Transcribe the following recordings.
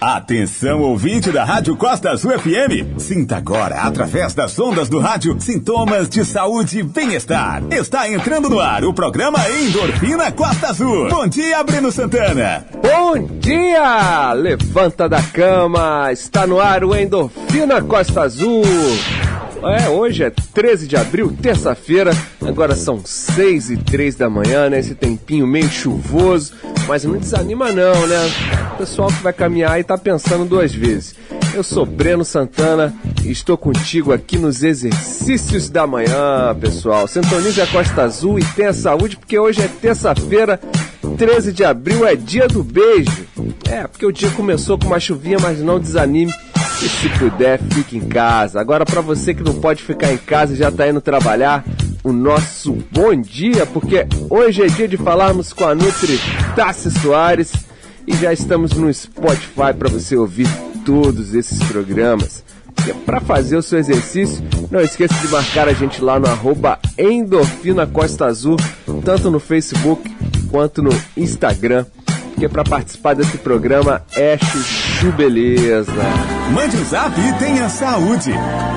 Atenção, ouvinte da Rádio Costa Azul FM. Sinta agora, através das ondas do rádio, sintomas de saúde e bem-estar. Está entrando no ar o programa Endorfina Costa Azul. Bom dia, Breno Santana. Bom dia! Levanta da cama. Está no ar o Endorfina Costa Azul. É, hoje é 13 de abril, terça-feira. Agora são 6 e 3 da manhã, né? Esse tempinho meio chuvoso. Mas não desanima não, né? O pessoal que vai caminhar e tá pensando duas vezes. Eu sou Breno Santana e estou contigo aqui nos exercícios da manhã, pessoal. Sintonize a Costa Azul e tenha saúde, porque hoje é terça-feira, 13 de abril, é dia do beijo. É, porque o dia começou com uma chuvinha, mas não desanime. E se puder, fique em casa. Agora, para você que não pode ficar em casa e já tá indo trabalhar, o nosso bom dia, porque hoje é dia de falarmos com a Nutri Tassi Soares e já estamos no Spotify para você ouvir todos esses programas. E para fazer o seu exercício, não esqueça de marcar a gente lá no arroba Endorfina Costa Azul, tanto no Facebook quanto no Instagram porque para participar desse programa é chuchu beleza. Mande um zap e tenha saúde.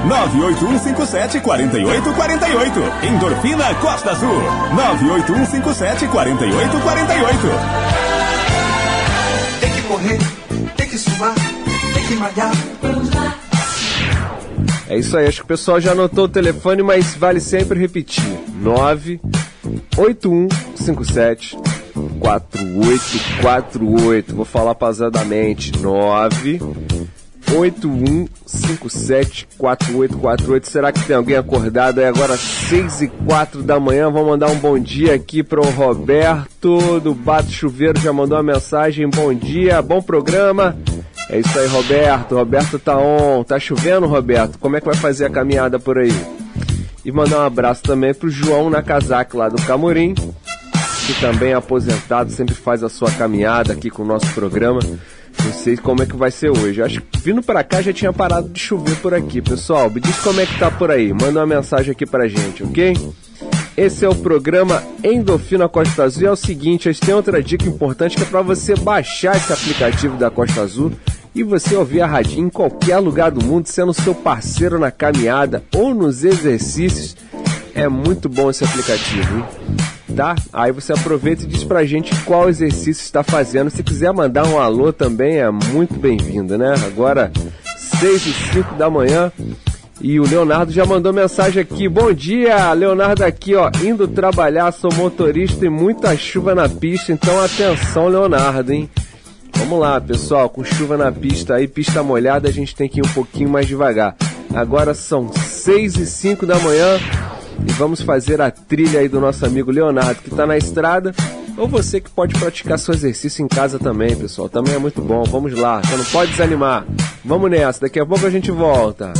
98157 4848. Endorfina Costa Azul. 98157 4848. Tem que correr, tem que suar, tem que malhar. Vamos lá. É isso aí, acho que o pessoal já anotou o telefone, mas vale sempre repetir. 98157 4848. Vou falar pausadamente. 981574848. Será que tem alguém acordado? É agora 6 e 4 da manhã. Vou mandar um bom dia aqui para o Roberto do Bato Chuveiro. Já mandou uma mensagem. Bom dia, bom programa. É isso aí, Roberto. Roberto tá on. Tá chovendo, Roberto? Como é que vai fazer a caminhada por aí? E mandar um abraço também pro João Nakazaki lá do Camorim que também é aposentado, sempre faz a sua caminhada aqui com o nosso programa. Não sei como é que vai ser hoje. Acho que vindo para cá já tinha parado de chover por aqui. Pessoal, me diz como é que tá por aí. Manda uma mensagem aqui pra gente, ok? Esse é o programa Endorfina Costa Azul. E é o seguinte, a gente tem outra dica importante que é para você baixar esse aplicativo da Costa Azul e você ouvir a rádio em qualquer lugar do mundo, sendo seu parceiro na caminhada ou nos exercícios. É muito bom esse aplicativo, hein? tá? Aí você aproveita e diz pra gente qual exercício está fazendo. Se quiser mandar um alô também é muito bem-vindo, né? Agora, 6 e 5 da manhã. E o Leonardo já mandou mensagem aqui. Bom dia, Leonardo aqui, ó. Indo trabalhar, sou motorista e muita chuva na pista. Então atenção, Leonardo, hein? Vamos lá, pessoal. Com chuva na pista aí, pista molhada, a gente tem que ir um pouquinho mais devagar. Agora são 6 e 5 da manhã e vamos fazer a trilha aí do nosso amigo Leonardo que está na estrada. Ou você que pode praticar seu exercício em casa também, pessoal. Também é muito bom. Vamos lá, você não pode desanimar. Vamos nessa, daqui a pouco a gente volta.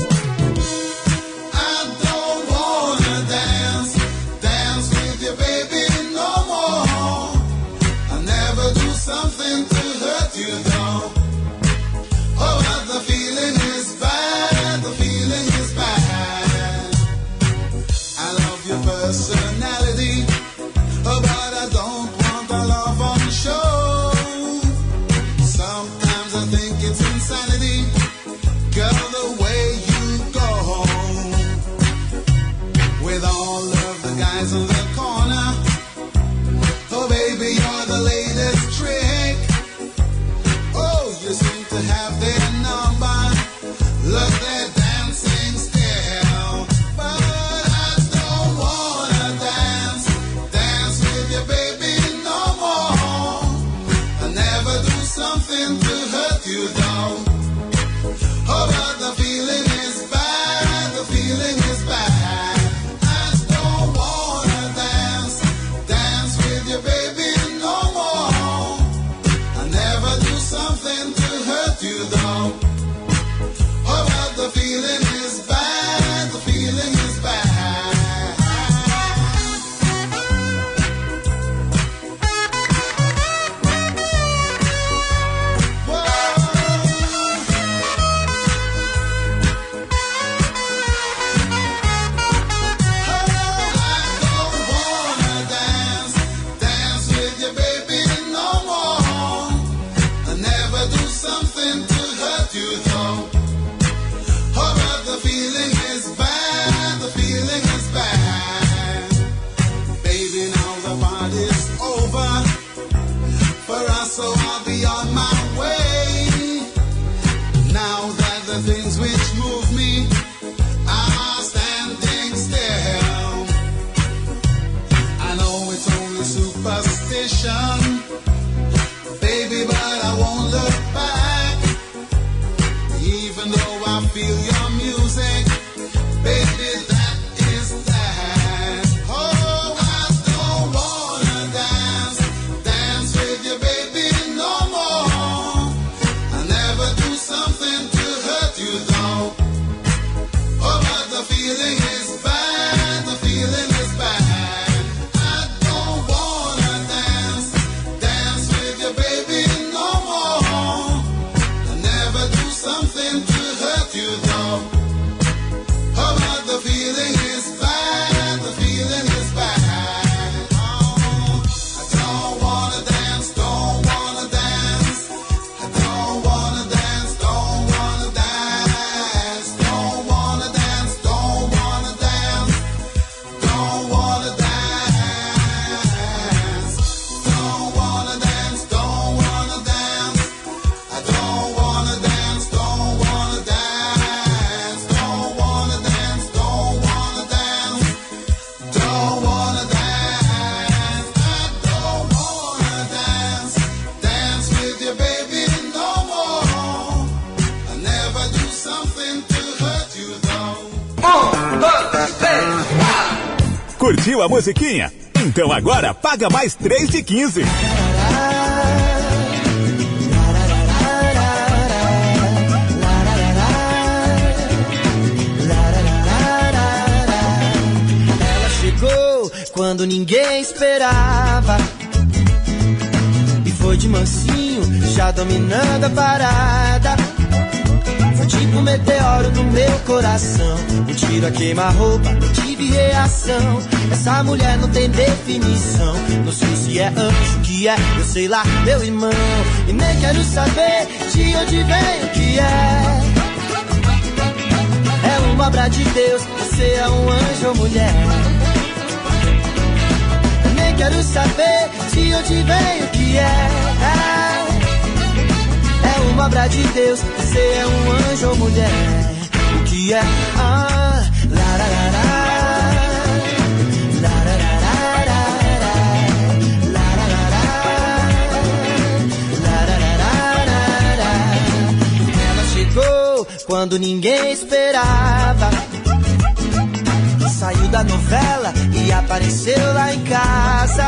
to the Musiquinha? Então agora paga mais 3 de 15. Ela chegou quando ninguém esperava. E foi de mansinho, já dominando a parada. Tipo um meteoro no meu coração. Um tiro a queima-roupa, não tive reação. Essa mulher não tem definição. Não sei se é anjo, que é, eu sei lá, meu irmão. E nem quero saber de onde vem o que é. É uma obra de Deus, você é um anjo ou mulher. Nem quero saber de onde vem o que é. É uma obra de Deus, você é um anjo ou mulher. O que é? Ah, la, la, la, la. quando ninguém esperava. Saiu da novela e apareceu lá em casa.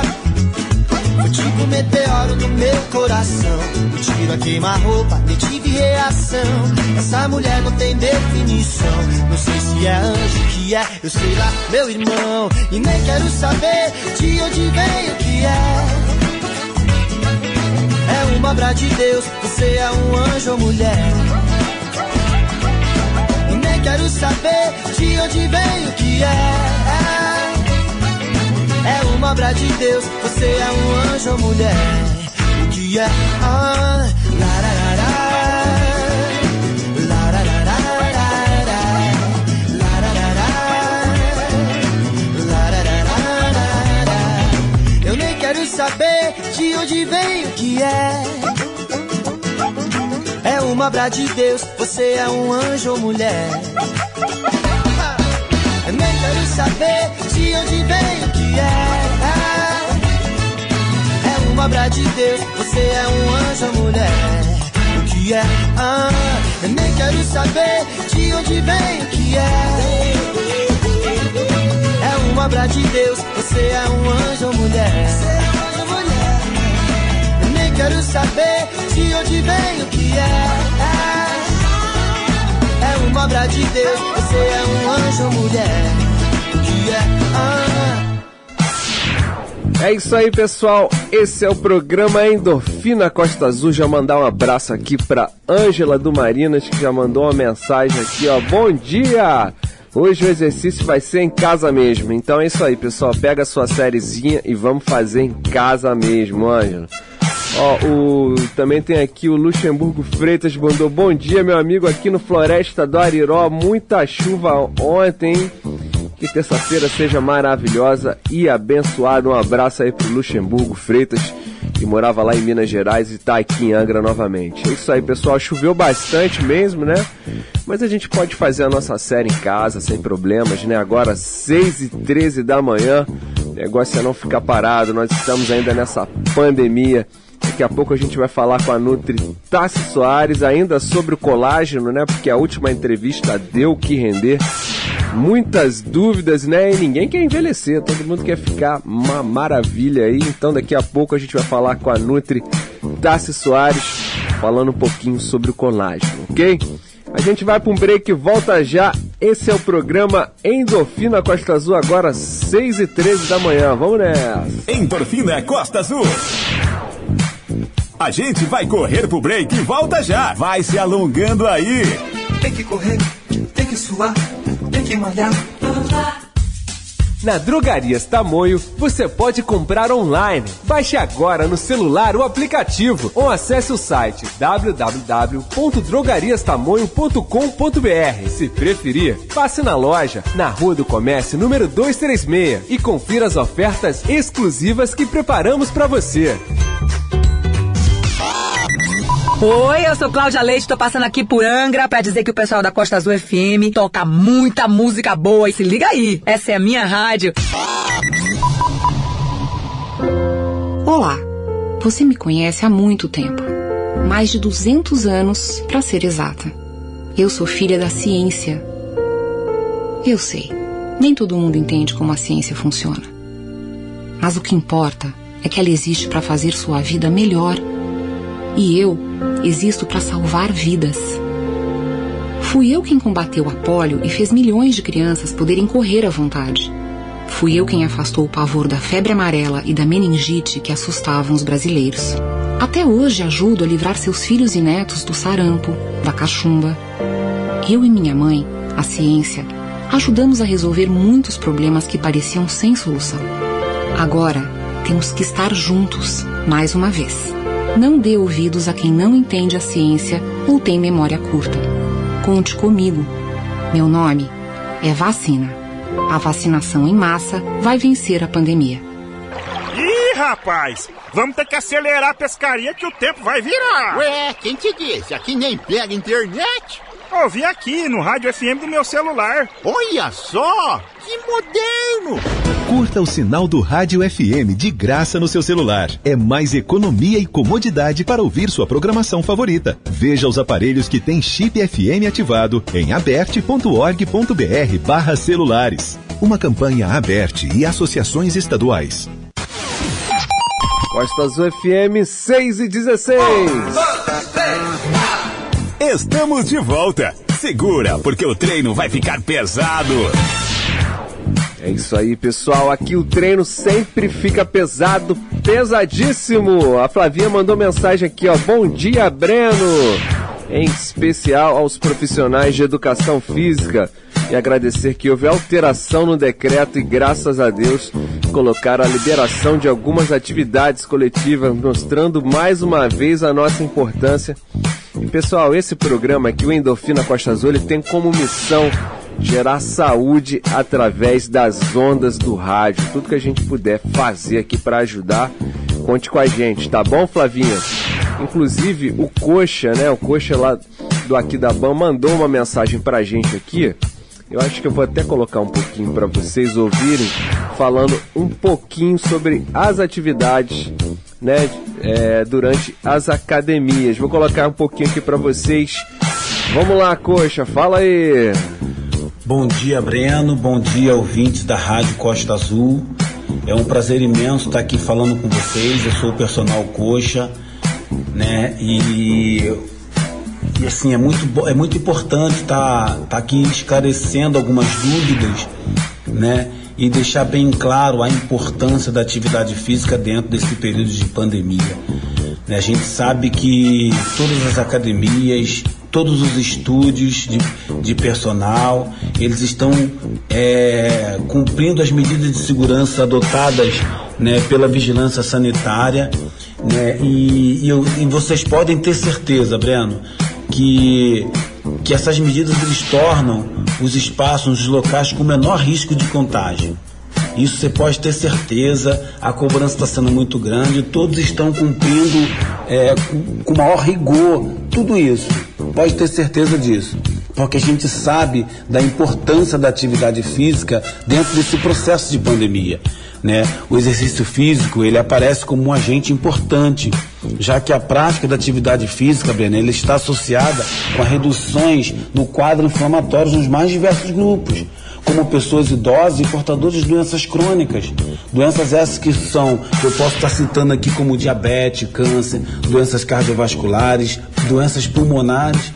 Tipo meteoro no meu coração. Um tiro a queima-roupa, nem tive reação. Essa mulher não tem definição. Não sei se é anjo que é, eu sei lá, meu irmão. E nem quero saber de onde vem o que é. É uma obra de Deus, você é um anjo ou mulher quero saber de onde vem o que é. É uma obra de Deus, você é um anjo ou mulher. O que é? Ah, Eu nem quero saber de onde vem o que é. É uma obra de Deus, você é um anjo ou mulher. Eu nem saber de onde vem o que é. É uma obra de Deus, você é um anjo mulher. O que é? Ah, eu nem quero saber de onde vem o que é. É uma obra de Deus, você é um anjo ou mulher quero saber de onde vem o que é. É uma obra de Deus, você é um anjo mulher. É? Isso aí, pessoal. Esse é o programa Endorfina Costa Azul. Já mandar um abraço aqui para Ângela do Marinas, que já mandou uma mensagem aqui, ó. Bom dia! Hoje o exercício vai ser em casa mesmo. Então é isso aí, pessoal. Pega a sua sériezinha e vamos fazer em casa mesmo, Ângela. Ó, o, também tem aqui o Luxemburgo Freitas, mandou bom dia, meu amigo, aqui no Floresta do Ariró, muita chuva ontem. Que terça-feira seja maravilhosa e abençoada. Um abraço aí pro Luxemburgo Freitas, que morava lá em Minas Gerais e está aqui em Angra novamente. É isso aí, pessoal. Choveu bastante mesmo, né? Mas a gente pode fazer a nossa série em casa sem problemas, né? Agora, 6 e 13 da manhã. O negócio é não ficar parado. Nós estamos ainda nessa pandemia. Daqui a pouco a gente vai falar com a Nutri Tassi Soares ainda sobre o colágeno, né? Porque a última entrevista deu o que render. Muitas dúvidas, né? E ninguém quer envelhecer, todo mundo quer ficar uma maravilha aí. Então daqui a pouco a gente vai falar com a Nutri Tassi Soares, falando um pouquinho sobre o colágeno, ok? A gente vai para um break e volta já. Esse é o programa Endorfina Costa Azul, agora 6 e 13 da manhã. Vamos nessa! Endorfina Costa Azul. A gente vai correr pro break e volta já. Vai se alongando aí. Tem que correr, tem que suar, que. Na Drogarias Tamoio, você pode comprar online. Baixe agora no celular o aplicativo ou acesse o site www.drogariastamoio.com.br. Se preferir, passe na loja, na Rua do Comércio número 236 e confira as ofertas exclusivas que preparamos para você. Oi, eu sou Cláudia Leite, tô passando aqui por Angra pra dizer que o pessoal da Costa Azul FM toca muita música boa e se liga aí, essa é a minha rádio. Olá, você me conhece há muito tempo, mais de 200 anos para ser exata. Eu sou filha da ciência. Eu sei, nem todo mundo entende como a ciência funciona. Mas o que importa é que ela existe para fazer sua vida melhor e eu existo para salvar vidas. Fui eu quem combateu a polio e fez milhões de crianças poderem correr à vontade. Fui eu quem afastou o pavor da febre amarela e da meningite que assustavam os brasileiros. Até hoje ajudo a livrar seus filhos e netos do sarampo, da cachumba. Eu e minha mãe, a ciência, ajudamos a resolver muitos problemas que pareciam sem solução. Agora, temos que estar juntos, mais uma vez. Não dê ouvidos a quem não entende a ciência ou tem memória curta. Conte comigo. Meu nome é vacina. A vacinação em massa vai vencer a pandemia. Ih, rapaz! Vamos ter que acelerar a pescaria que o tempo vai virar! Ué, quem te disse? Aqui nem pega internet? Ouvi aqui no rádio FM do meu celular. Olha só! Que moderno! Curta o sinal do Rádio FM de graça no seu celular. É mais economia e comodidade para ouvir sua programação favorita. Veja os aparelhos que têm chip FM ativado em aberte.org.br barra celulares. Uma campanha aberte e associações estaduais. Costa Azul FM 6 e 16. Estamos de volta. Segura, porque o treino vai ficar pesado. É isso aí, pessoal. Aqui o treino sempre fica pesado, pesadíssimo. A Flavinha mandou mensagem aqui, ó. Bom dia, Breno. Em especial aos profissionais de educação física e agradecer que houve alteração no decreto e graças a Deus colocaram a liberação de algumas atividades coletivas, mostrando mais uma vez a nossa importância. E pessoal, esse programa aqui, o Endorfina Costa Azul, ele tem como missão gerar saúde através das ondas do rádio. Tudo que a gente puder fazer aqui para ajudar, conte com a gente, tá bom, Flavinha? Inclusive, o Coxa, né? O Coxa lá do Aqui da Ban mandou uma mensagem pra gente aqui. Eu acho que eu vou até colocar um pouquinho para vocês ouvirem, falando um pouquinho sobre as atividades, né, é, durante as academias. Vou colocar um pouquinho aqui para vocês. Vamos lá, Coxa, fala aí. Bom dia, Breno. Bom dia, ouvintes da Rádio Costa Azul. É um prazer imenso estar aqui falando com vocês. Eu sou o personal Coxa, né? E, e assim, é muito, é muito importante estar tá aqui esclarecendo algumas dúvidas, né? E deixar bem claro a importância da atividade física dentro desse período de pandemia. A gente sabe que todas as academias, todos os estúdios de, de personal, eles estão é, cumprindo as medidas de segurança adotadas né, pela vigilância sanitária. Né, e, e, e, vocês podem ter certeza, Breno, que, que essas medidas eles tornam os espaços, os locais com menor risco de contágio. Isso você pode ter certeza, a cobrança está sendo muito grande, todos estão cumprindo é, com, maior rigor tudo isso. Pode ter certeza disso porque a gente sabe da importância da atividade física dentro desse processo de pandemia. Né? O exercício físico ele aparece como um agente importante, já que a prática da atividade física, Breno, ele está associada com reduções no quadro inflamatório nos mais diversos grupos como pessoas idosas e portadores de doenças crônicas. Doenças essas que são, eu posso estar citando aqui como diabetes, câncer, doenças cardiovasculares, doenças pulmonares.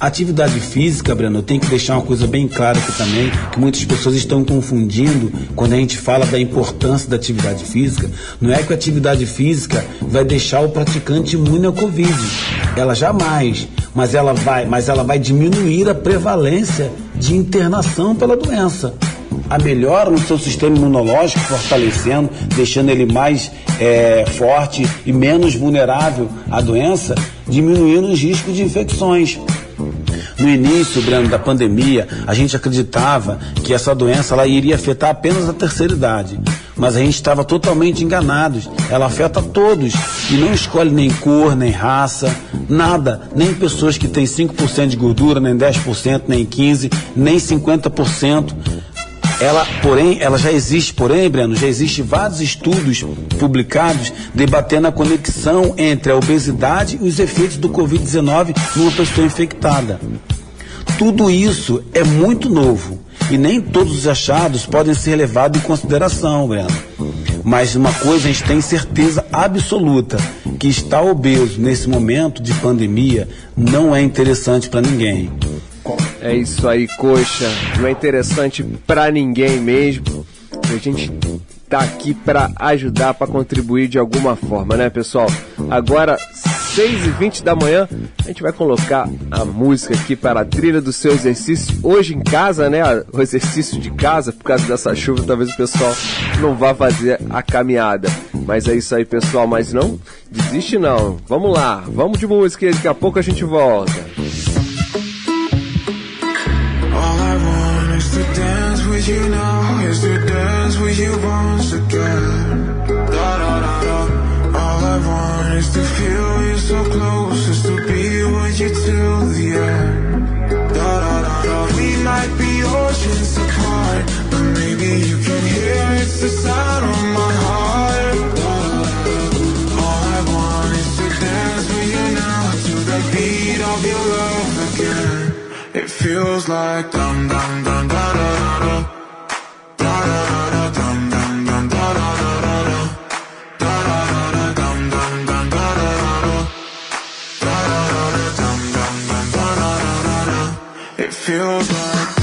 Atividade física, Breno, eu tenho que deixar uma coisa bem clara aqui também, que muitas pessoas estão confundindo quando a gente fala da importância da atividade física. Não é que a atividade física vai deixar o praticante imune ao Covid. Ela jamais, mas ela vai, mas ela vai diminuir a prevalência de internação pela doença. A melhora no seu sistema imunológico, fortalecendo, deixando ele mais é, forte e menos vulnerável à doença, diminuindo os riscos de infecções. No início, Breno, da pandemia, a gente acreditava que essa doença ela iria afetar apenas a terceira idade. Mas a gente estava totalmente enganados. Ela afeta todos e não escolhe nem cor, nem raça, nada. Nem pessoas que têm 5% de gordura, nem 10%, nem 15%, nem 50%. Ela, porém, ela já existe, porém, Breno, já existe vários estudos publicados debatendo a conexão entre a obesidade e os efeitos do Covid-19 numa pessoa infectada. Tudo isso é muito novo e nem todos os achados podem ser levados em consideração, Breno. Mas uma coisa a gente tem certeza absoluta, que estar obeso nesse momento de pandemia não é interessante para ninguém. É isso aí, coxa. Não é interessante para ninguém mesmo. A gente tá aqui para ajudar, para contribuir de alguma forma, né, pessoal? Agora, 6 e 20 da manhã, a gente vai colocar a música aqui para a trilha do seu exercício. Hoje em casa, né? O exercício de casa, por causa dessa chuva, talvez o pessoal não vá fazer a caminhada. Mas é isso aí, pessoal. Mas não desiste, não. Vamos lá, vamos de música e daqui a pouco a gente volta. With you once again. Da da da da. All I want is to feel you so close, is to be with you till the end. Da da da da. We might be oceans apart, but maybe you can hear it's the sound of my heart. Da da da. All I want is to dance with you now to the beat of your love again. It feels like dum dum dum da da da da. Feels like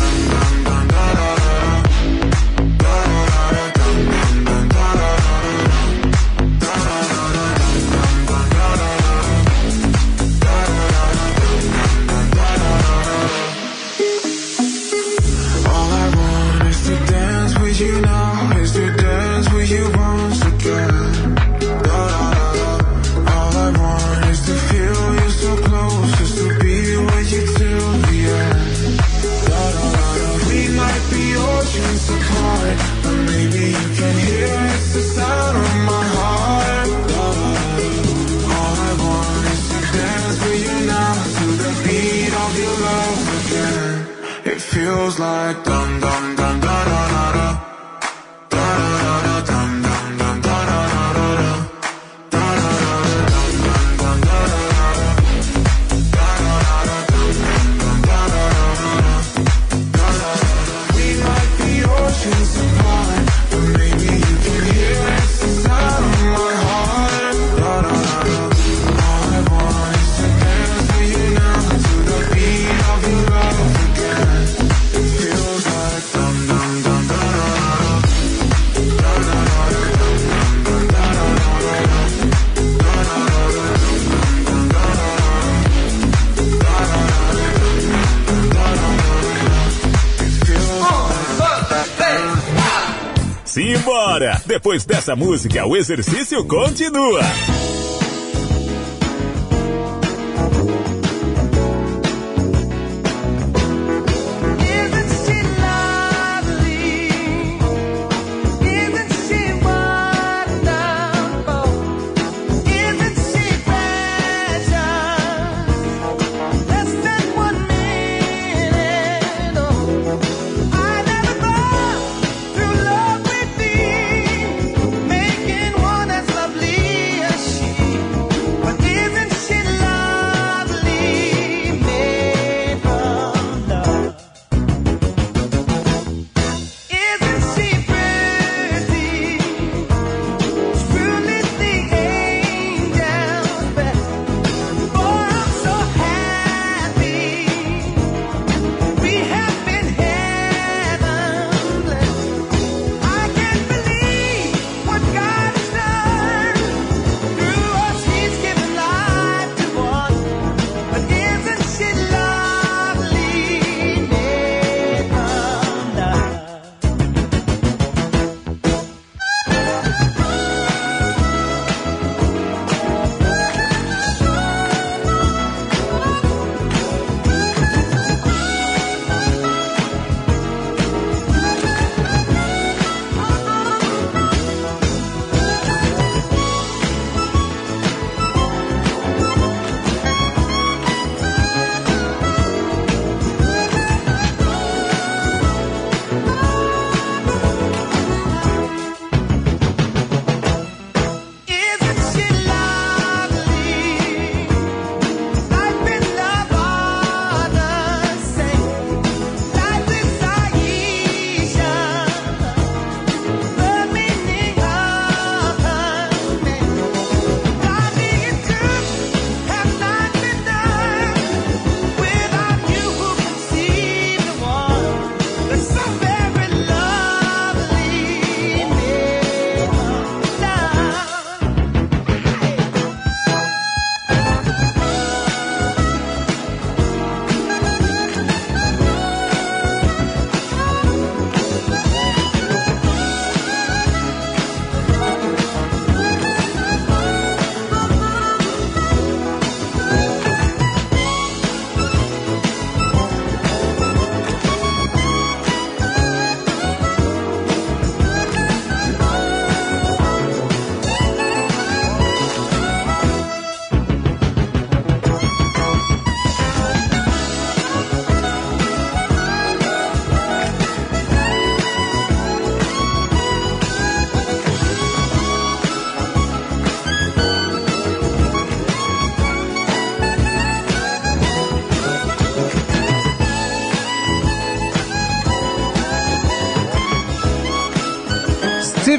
Depois dessa música, o exercício continua.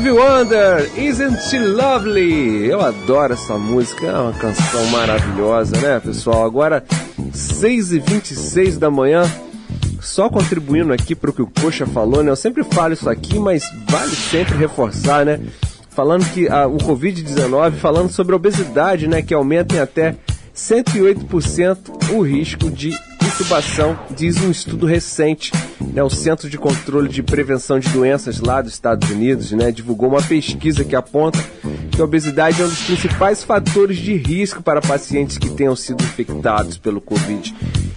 Stevie Wonder, Isn't She Lovely? Eu adoro essa música, é uma canção maravilhosa, né, pessoal? Agora, 6h26 da manhã, só contribuindo aqui para o que o Coxa falou, né? Eu sempre falo isso aqui, mas vale sempre reforçar, né? Falando que a, o Covid-19, falando sobre obesidade, né? Que aumenta em até 108% o risco de intubação, diz um estudo recente. Né, o Centro de Controle de Prevenção de Doenças lá dos Estados Unidos né, divulgou uma pesquisa que aponta que a obesidade é um dos principais fatores de risco para pacientes que tenham sido infectados pelo Covid,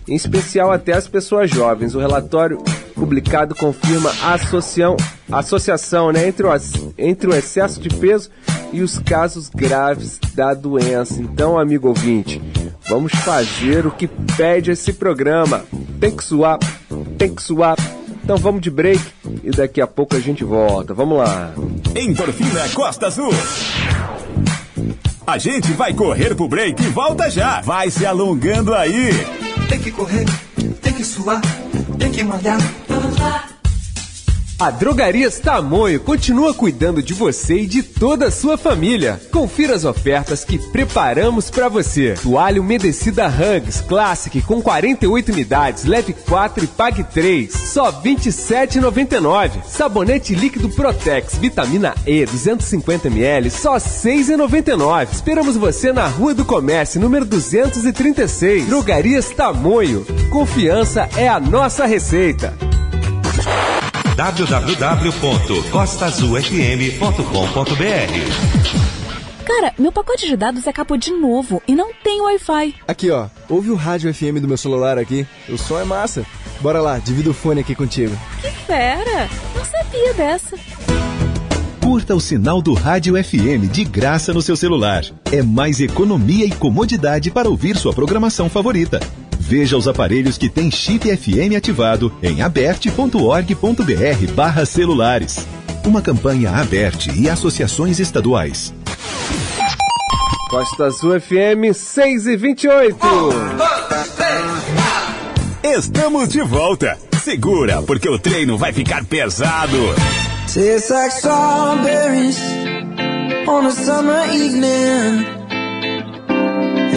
em especial até as pessoas jovens. O relatório publicado confirma a associação, associação né, entre, o, entre o excesso de peso e os casos graves da doença. Então, amigo ouvinte, vamos fazer o que pede esse programa. Tem que suar, tem que suar. Então vamos de break e daqui a pouco a gente volta. Vamos lá. Endorfina Costa Azul. A gente vai correr pro break e volta já. Vai se alongando aí. Tem que correr, tem que suar, tem que malhar. Vamos lá. A Drogarias Tamoio continua cuidando de você e de toda a sua família. Confira as ofertas que preparamos para você. Toalha umedecida Hugs Classic com 48 unidades, leve 4 e pague 3, só R$ 27,99. Sabonete líquido Protex vitamina E 250 ml, só R$ 6,99. Esperamos você na Rua do Comércio, número 236. Drogarias Tamoio. Confiança é a nossa receita www.costazulfm.com.br Cara, meu pacote de dados acabou de novo e não tem Wi-Fi. Aqui, ó. Ouve o rádio FM do meu celular aqui. O som é massa. Bora lá, divido o fone aqui contigo. Que fera! Não sabia dessa. Curta o sinal do Rádio FM de graça no seu celular. É mais economia e comodidade para ouvir sua programação favorita. Veja os aparelhos que têm chip FM ativado em aberte.org.br barra celulares. Uma campanha aberte e associações estaduais. Costa Azul FM 6 e 28. Estamos de volta. Segura, porque o treino vai ficar pesado. Tastes like strawberries on a summer evening.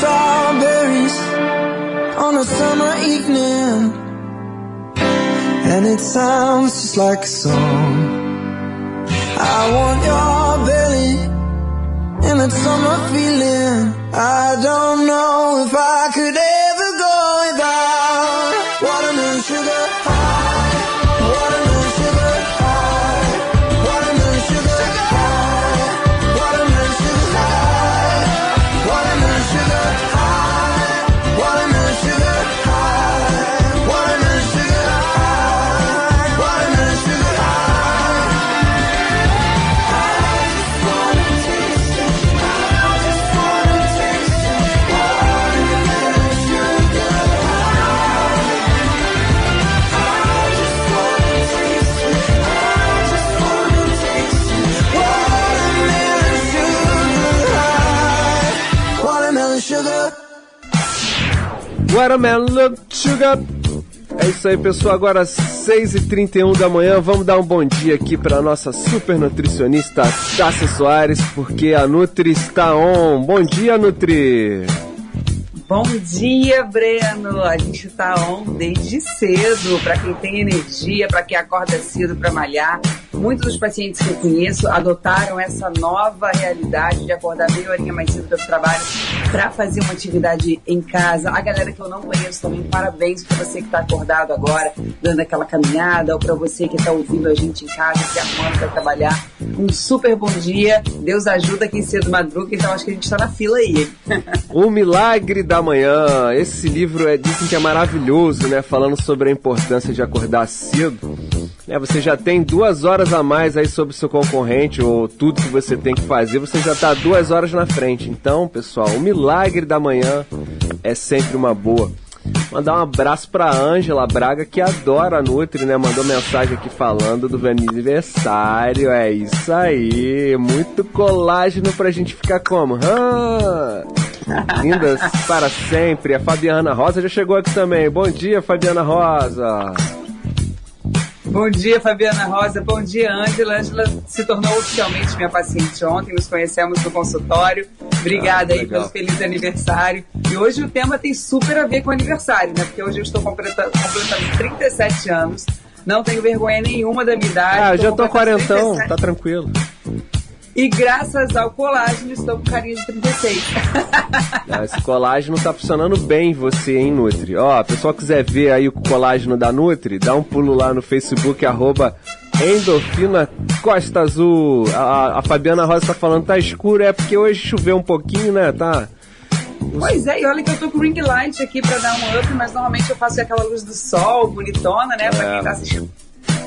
strawberries on a summer evening, and it sounds just like a song. I want your belly and that summer feeling. I don't know if I could ever Watermelon Sugar. É isso aí, pessoal. Agora 6h31 da manhã. Vamos dar um bom dia aqui para nossa super nutricionista Tássia Soares, porque a Nutri está on. Bom dia, Nutri! Bom dia, Breno. A gente está on desde cedo. Para quem tem energia, para quem acorda cedo para malhar. Muitos dos pacientes que eu conheço adotaram essa nova realidade de acordar meia horinha mais cedo para o trabalho para fazer uma atividade em casa. A galera que eu não conheço também, parabéns para você que está acordado agora, dando aquela caminhada, ou para você que está ouvindo a gente em casa, se arrumando para trabalhar. Um super bom dia. Deus ajuda quem cedo madruga, então acho que a gente está na fila aí. o Milagre da Manhã. Esse livro é, dizem que é maravilhoso, né? Falando sobre a importância de acordar cedo. É, você já tem duas horas a mais aí sobre o seu concorrente ou tudo que você tem que fazer, você já está duas horas na frente. Então, pessoal, o milagre da manhã é sempre uma boa. Mandar um abraço pra Ângela Braga, que adora a Nutri, né? Mandou mensagem aqui falando do meu aniversário. É isso aí. Muito colágeno pra gente ficar como? Ah, lindas para sempre. A Fabiana Rosa já chegou aqui também. Bom dia, Fabiana Rosa. Bom dia, Fabiana Rosa. Bom dia, Ângela. Ângela se tornou oficialmente minha paciente ontem. Nos conhecemos no consultório. Obrigada ah, aí pelo feliz aniversário. E hoje o tema tem super a ver com o aniversário, né? Porque hoje eu estou completando 37 anos. Não tenho vergonha nenhuma da minha idade. Ah, eu já tô quarentão, tá tranquilo. E graças ao colágeno estou com carinha de 36. Esse colágeno tá funcionando bem você, hein, Nutri? Ó, a pessoa quiser ver aí o colágeno da Nutri, dá um pulo lá no Facebook, arroba Endorfina Costa Azul. A, a Fabiana Rosa tá falando, tá escuro, é porque hoje choveu um pouquinho, né? Tá. Pois é, e olha que eu tô com ring light aqui pra dar um up, mas normalmente eu faço aquela luz do sol, bonitona, né? Pra quem tá assistindo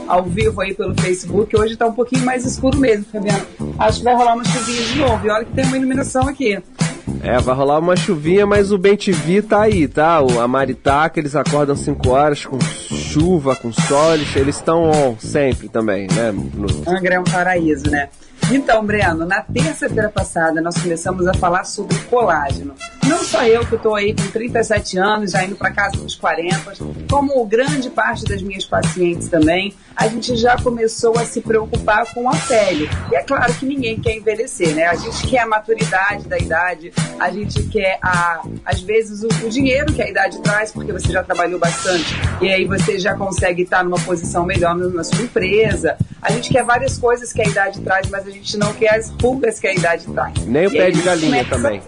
ao vivo aí pelo Facebook. Hoje tá um pouquinho mais escuro mesmo, Fabiano. Acho que vai rolar uma chuvinha de novo. E olha que tem uma iluminação aqui. É, vai rolar uma chuvinha, mas o Bem TV tá aí, tá? O, a Maritaca, eles acordam 5 horas com chuva, com sol, eles estão on sempre também, né? No... Angra é um paraíso, né? Então, Breno, na terça-feira passada nós começamos a falar sobre colágeno. Não só eu que estou aí com 37 anos, já indo para casa dos 40, como grande parte das minhas pacientes também, a gente já começou a se preocupar com a pele. E é claro que ninguém quer envelhecer, né? A gente quer a maturidade da idade, a gente quer, a, às vezes, o, o dinheiro que a idade traz, porque você já trabalhou bastante e aí você já consegue estar numa posição melhor na sua empresa. A gente quer várias coisas que a idade traz, mas a gente não quer as rugas que a idade traz. Nem o e pé de galinha também.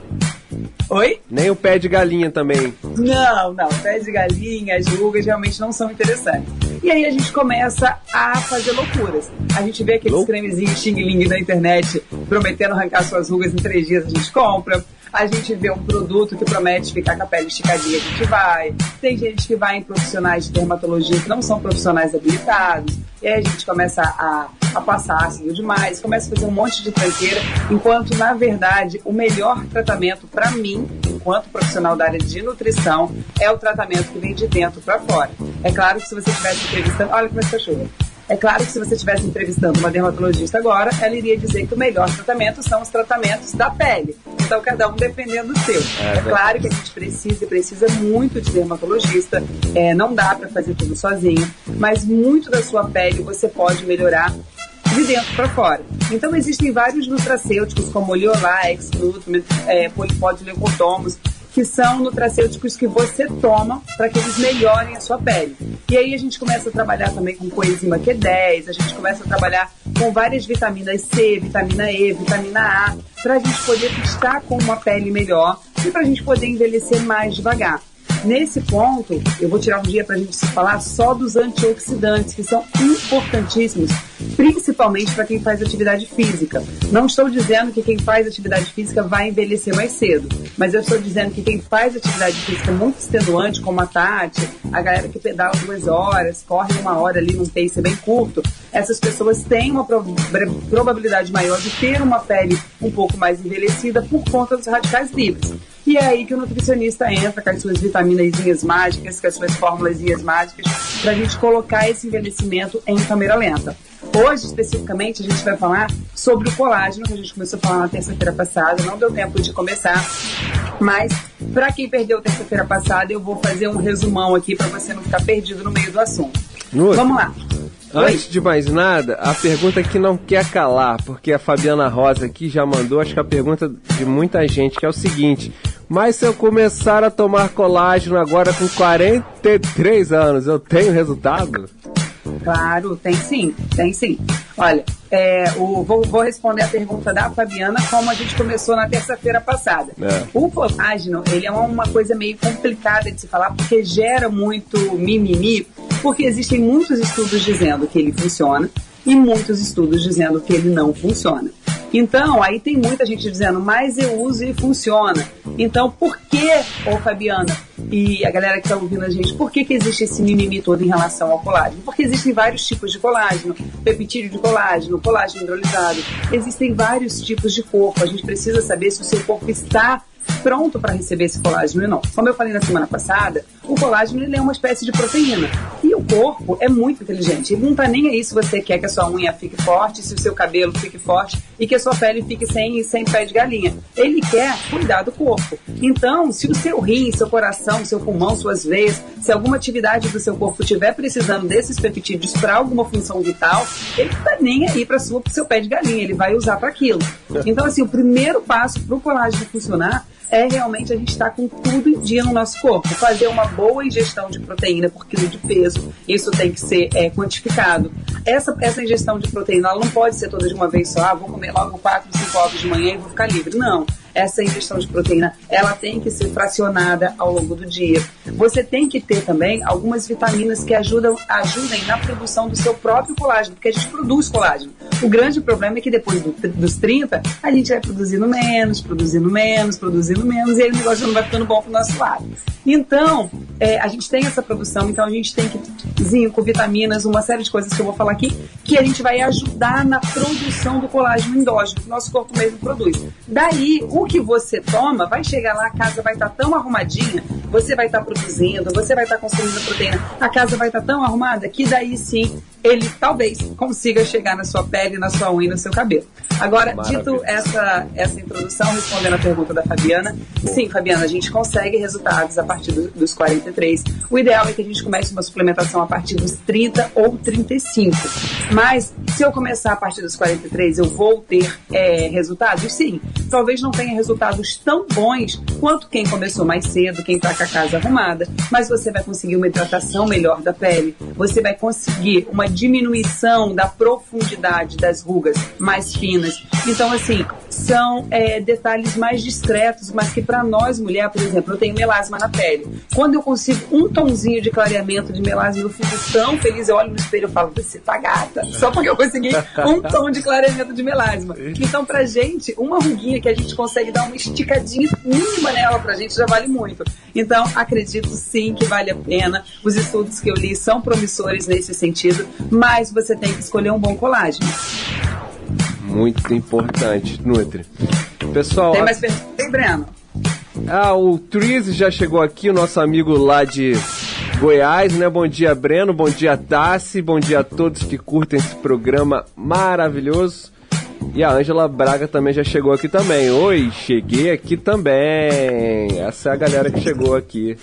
Oi? Nem o pé de galinha também. Não, não. Pé de galinha, as rugas realmente não são interessantes. E aí a gente começa a fazer loucuras. A gente vê aqueles Lou... cremezinhos xing-ling na internet prometendo arrancar suas rugas em três dias, a gente compra a gente vê um produto que promete ficar com a pele esticadinha, a gente vai. Tem gente que vai em profissionais de dermatologia que não são profissionais habilitados. E aí a gente começa a, a passar ácido demais, começa a fazer um monte de tranqueira, enquanto, na verdade, o melhor tratamento para mim, enquanto profissional da área de nutrição, é o tratamento que vem de dentro para fora. É claro que se você estivesse entrevistando. Olha como é que chuva. É claro que se você estivesse entrevistando uma dermatologista agora, ela iria dizer que o melhor tratamento são os tratamentos da pele. Então, cada um dependendo do seu. É, é claro que a gente precisa e precisa muito de dermatologista. É, não dá para fazer tudo sozinho, mas muito da sua pele você pode melhorar de dentro para fora. Então existem vários nutracêuticos como o Liolax, Nutriment, é, Polipodileucotomos, que são nutracêuticos que você toma para que eles melhorem a sua pele. E aí a gente começa a trabalhar também com coenzima Q10, a gente começa a trabalhar com várias vitaminas C, vitamina E, vitamina A, para a gente poder estar com uma pele melhor e para a gente poder envelhecer mais devagar. Nesse ponto, eu vou tirar um dia para a gente falar só dos antioxidantes, que são importantíssimos, principalmente para quem faz atividade física. Não estou dizendo que quem faz atividade física vai envelhecer mais cedo, mas eu estou dizendo que quem faz atividade física muito extenuante, como a Tati, a galera que pedala duas horas, corre uma hora ali num pace bem curto, essas pessoas têm uma probabilidade maior de ter uma pele um pouco mais envelhecida por conta dos radicais livres. E é aí que o nutricionista entra com as suas vitaminas mágicas, com as suas fórmulas mágicas, para a gente colocar esse envelhecimento em câmera lenta. Hoje, especificamente, a gente vai falar sobre o colágeno, que a gente começou a falar na terça-feira passada, não deu tempo de começar, mas para quem perdeu terça-feira passada, eu vou fazer um resumão aqui para você não ficar perdido no meio do assunto. Nutra, Vamos lá. Antes de mais nada, a pergunta que não quer calar, porque a Fabiana Rosa aqui já mandou, acho que a pergunta de muita gente, que é o seguinte: mas se eu começar a tomar colágeno agora com 43 anos, eu tenho resultado? Claro, tem sim, tem sim. Olha, é, o, vou, vou, responder a pergunta da Fabiana como a gente começou na terça-feira passada. É. O colágeno, ele é uma coisa meio complicada de se falar porque gera muito mimimi, porque existem muitos estudos dizendo que ele funciona e muitos estudos dizendo que ele não funciona. Então, aí tem muita gente dizendo, mas eu uso e funciona. Então, por que, ô Fabiana e a galera que está ouvindo a gente, por que, que existe esse mimimi todo em relação ao colágeno? Porque existem vários tipos de colágeno, peptídeo de colágeno, colágeno hidrolisado. Existem vários tipos de corpo. A gente precisa saber se o seu corpo está pronto para receber esse colágeno e não. Como eu falei na semana passada, o colágeno ele é uma espécie de proteína. E corpo é muito inteligente. Ele não está nem aí se você quer que a sua unha fique forte, se o seu cabelo fique forte e que a sua pele fique sem, sem pé de galinha. Ele quer cuidar do corpo. Então, se o seu rim, seu coração, seu pulmão, suas veias, se alguma atividade do seu corpo estiver precisando desses peptídeos para alguma função vital, ele não está nem aí para o seu pé de galinha. Ele vai usar para aquilo. Então, assim, o primeiro passo para o colágeno funcionar é realmente a gente estar tá com tudo em dia no nosso corpo. Fazer uma boa ingestão de proteína por quilo de peso, isso tem que ser é, quantificado. Essa, essa ingestão de proteína ela não pode ser toda de uma vez só, ah, vou comer logo 4, 5 ovos de manhã e vou ficar livre. Não essa ingestão de proteína, ela tem que ser fracionada ao longo do dia. Você tem que ter também algumas vitaminas que ajudam, ajudem na produção do seu próprio colágeno, porque a gente produz colágeno. O grande problema é que depois do, dos 30, a gente vai produzindo menos, produzindo menos, produzindo menos, e aí o negócio não vai ficando bom pro nosso lado. Então, é, a gente tem essa produção, então a gente tem que zinco, vitaminas, uma série de coisas que eu vou falar aqui, que a gente vai ajudar na produção do colágeno endógeno, que o nosso corpo mesmo produz. Daí, o que você toma, vai chegar lá, a casa vai estar tá tão arrumadinha, você vai estar tá produzindo, você vai estar tá consumindo proteína, a casa vai estar tá tão arrumada que daí sim ele talvez consiga chegar na sua pele, na sua unha, no seu cabelo. Agora, Maravilha. dito essa, essa introdução, respondendo a pergunta da Fabiana, sim, Fabiana, a gente consegue resultados a partir do, dos 43. O ideal é que a gente comece uma suplementação a partir dos 30 ou 35. Mas, se eu começar a partir dos 43, eu vou ter é, resultados? Sim. Talvez não tenha resultados tão bons quanto quem começou mais cedo, quem está com a casa arrumada, mas você vai conseguir uma hidratação melhor da pele, você vai conseguir uma diminuição da profundidade das rugas mais finas. Então, assim, são é, detalhes mais discretos, mas que para nós, mulher, por exemplo, eu tenho melasma na pele. Quando eu consigo um tonzinho de clareamento de melasma, eu fico tão feliz, eu olho no espelho e falo, você tá gata, só porque eu consegui um tom de clareamento de melasma. Então, pra gente, uma ruguinha que a gente consegue dar uma esticadinha mínima nela pra gente já vale muito. Então, acredito sim que vale a pena. Os estudos que eu li são promissores nesse sentido mas você tem que escolher um bom colágeno. Muito importante, Nutri. Pessoal. Tem mais perguntas, tem, Breno? Ah, o Triz já chegou aqui, o nosso amigo lá de Goiás, né? Bom dia, Breno. Bom dia, Tassi. Bom dia a todos que curtem esse programa maravilhoso. E a Ângela Braga também já chegou aqui também. Oi, cheguei aqui também. Essa é a galera que chegou aqui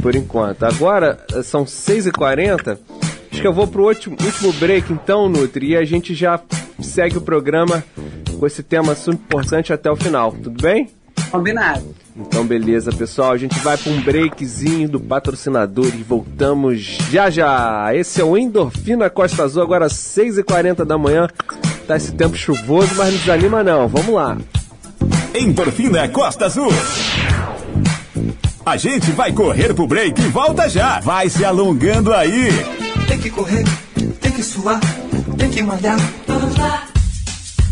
por enquanto. Agora são 6h40. Acho que eu vou pro último, último break então, Nutri, e a gente já segue o programa com esse tema super importante até o final, tudo bem? Combinado. Então, beleza, pessoal. A gente vai para um breakzinho do patrocinador e voltamos já já. Esse é o Endorfina Costa Azul, agora 6h40 da manhã. Tá esse tempo chuvoso, mas não desanima não. Vamos lá. Endorfina Costa Azul. A gente vai correr pro break e volta já. Vai se alongando aí. Tem que correr, tem que suar, tem que malhar.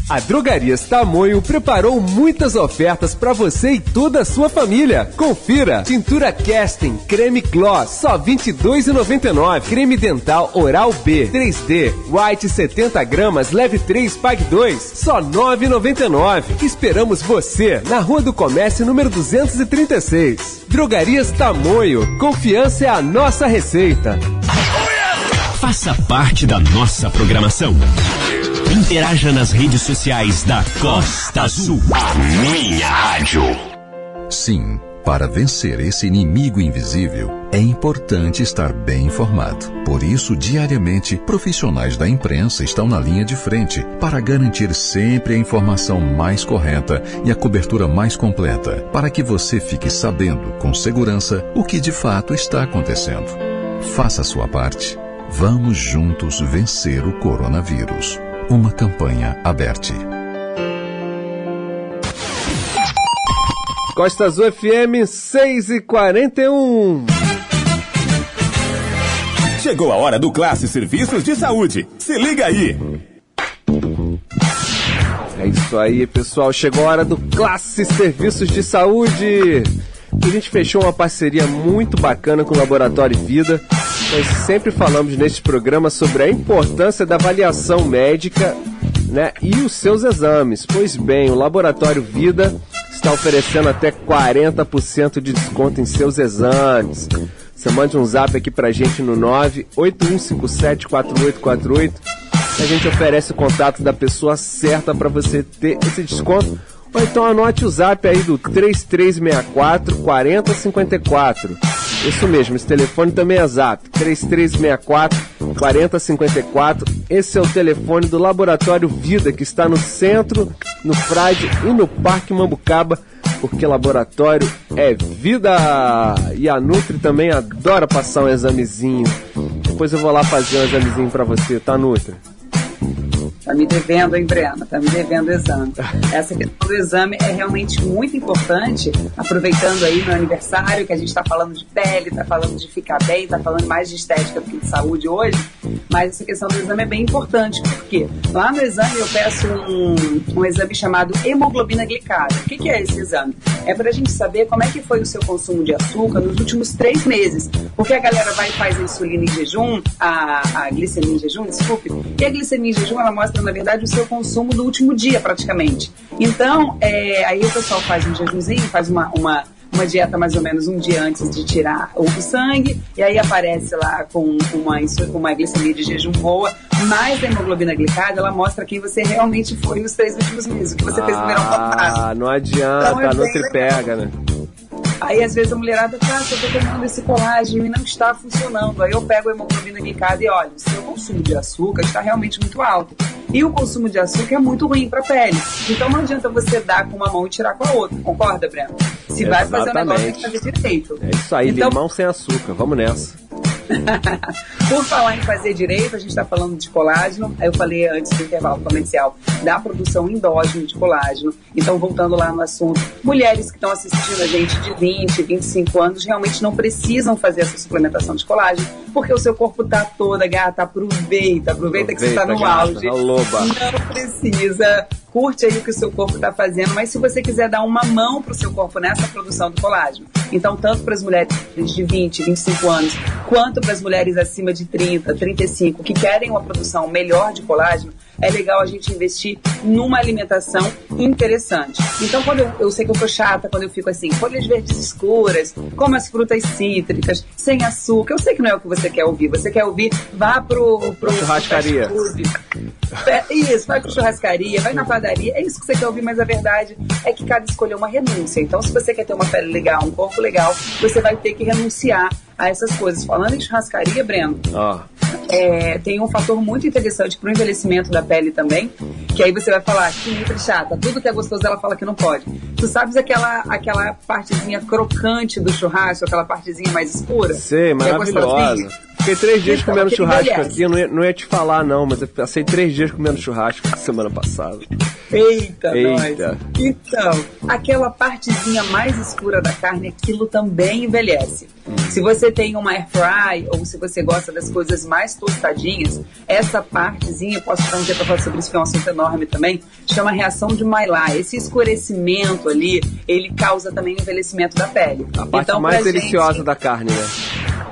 A Drogarias Tamoio preparou muitas ofertas para você e toda a sua família. Confira: tintura Casting, creme gloss, só R$ 22,99. Creme dental Oral B, 3D, White 70 gramas, leve 3, pague 2, só R$ 9,99. Esperamos você na Rua do Comércio, número 236. Drogarias Tamoio, confiança é a nossa receita. Faça parte da nossa programação. Interaja nas redes sociais da Costa Azul. A minha rádio. Sim, para vencer esse inimigo invisível, é importante estar bem informado. Por isso, diariamente, profissionais da imprensa estão na linha de frente para garantir sempre a informação mais correta e a cobertura mais completa, para que você fique sabendo com segurança o que de fato está acontecendo. Faça a sua parte. Vamos juntos vencer o coronavírus. Uma campanha aberta. Costa Azul FM 6 e 41. Chegou a hora do Classe Serviços de Saúde. Se liga aí. É isso aí, pessoal. Chegou a hora do Classe Serviços de Saúde. A gente fechou uma parceria muito bacana com o Laboratório Vida. Nós sempre falamos neste programa sobre a importância da avaliação médica né, e os seus exames. Pois bem, o Laboratório Vida está oferecendo até 40% de desconto em seus exames. Você mande um zap aqui pra gente no 981574848. A gente oferece o contato da pessoa certa para você ter esse desconto. Ou então anote o zap aí do 3364 4054. Isso mesmo, esse telefone também é zap. 3364 4054. Esse é o telefone do Laboratório Vida, que está no centro, no Frade e no Parque Mambucaba, porque laboratório é vida. E a Nutri também adora passar um examezinho. Depois eu vou lá fazer um examezinho para você, tá, Nutri? Tá me devendo, hein, Brena? Tá me devendo o exame. Essa questão do exame é realmente muito importante, aproveitando aí no aniversário, que a gente está falando de pele, está falando de ficar bem, está falando mais de estética do que de saúde hoje, mas essa questão do exame é bem importante, porque lá no exame eu peço um, um exame chamado hemoglobina glicada. O que, que é esse exame? É para a gente saber como é que foi o seu consumo de açúcar nos últimos três meses, porque a galera vai e faz a insulina em jejum, a, a glicemia em jejum, desculpe, e a glicemia em jejum ela mostra, na verdade, o seu consumo do último dia, praticamente. Então, é, aí o pessoal faz um jejumzinho, faz uma, uma, uma dieta mais ou menos um dia antes de tirar o sangue, e aí aparece lá com uma, uma glicemia de jejum boa, mas a hemoglobina glicada, ela mostra quem você realmente foi nos três últimos meses, o que você fez no verão passado. Ah, não adianta, Então, é não bem tripega, né? Aí às vezes a mulherada fala, ah, eu tô tomando esse colágeno e não está funcionando. Aí eu pego a hemoglobina glicada e olho, o seu consumo de açúcar está realmente muito alto. E o consumo de açúcar é muito ruim para a pele. Então não adianta você dar com uma mão e tirar com a outra. Concorda, Breno? Se vai fazer o negócio, tem que fazer direito. É isso aí, Então- limão sem açúcar, vamos nessa. Por falar em fazer direito, a gente está falando de colágeno. Aí eu falei antes do intervalo comercial da produção endógena de colágeno. Então, voltando lá no assunto, mulheres que estão assistindo a gente de 20, 25 anos realmente não precisam fazer essa suplementação de colágeno, porque o seu corpo tá toda, gata, aproveita, aproveita, que você está no Aproveita, gata, auge. Não precisa. Curte aí o que o seu corpo está fazendo, mas se você quiser dar uma mão para o seu corpo nessa produção do colágeno, então tanto para as mulheres de 20, 25 anos, quanto para as mulheres acima de 30, 35, que querem uma produção melhor de colágeno, é legal a gente investir numa alimentação interessante. Então, quando eu, eu sei que eu tô chata, quando eu fico assim, folhas verdes escuras, como as frutas cítricas, sem açúcar, eu sei que não é o que você quer ouvir. Você quer ouvir, vá pro, pro churrascaria. pro. Pe- Isso, vai pra churrascaria, vai na padaria, é isso que você quer ouvir, mas a verdade é que cada escolha é uma renúncia. Então, se você quer ter uma pele legal, um corpo legal, você vai ter que renunciar a essas coisas. Falando em churrascaria, Breno, Ó, é, tem um fator muito interessante pro envelhecimento da pele também, que aí você vai falar que muito chata, tudo que é gostoso ela fala que não pode. Tu sabes aquela, aquela partezinha crocante do churrasco, aquela partezinha mais escura? sei, é maravilhosa. Fiquei três dias Então, comendo aquele churrasco aqui, eu não ia, não ia te falar não, mas eu passei três dias comendo churrasco semana passada. Eita, Eita. nós. Então, aquela partezinha mais escura da carne, aquilo também envelhece. Se você tem uma air fry ou se você gosta das coisas mais tostadinhas, essa partezinha, posso ficar um dia para falar sobre isso, que é um assunto enorme também, chama reação de Maillard. Esse escurecimento ali, ele causa também o envelhecimento da pele. A parte então, mais deliciosa gente- da carne, né?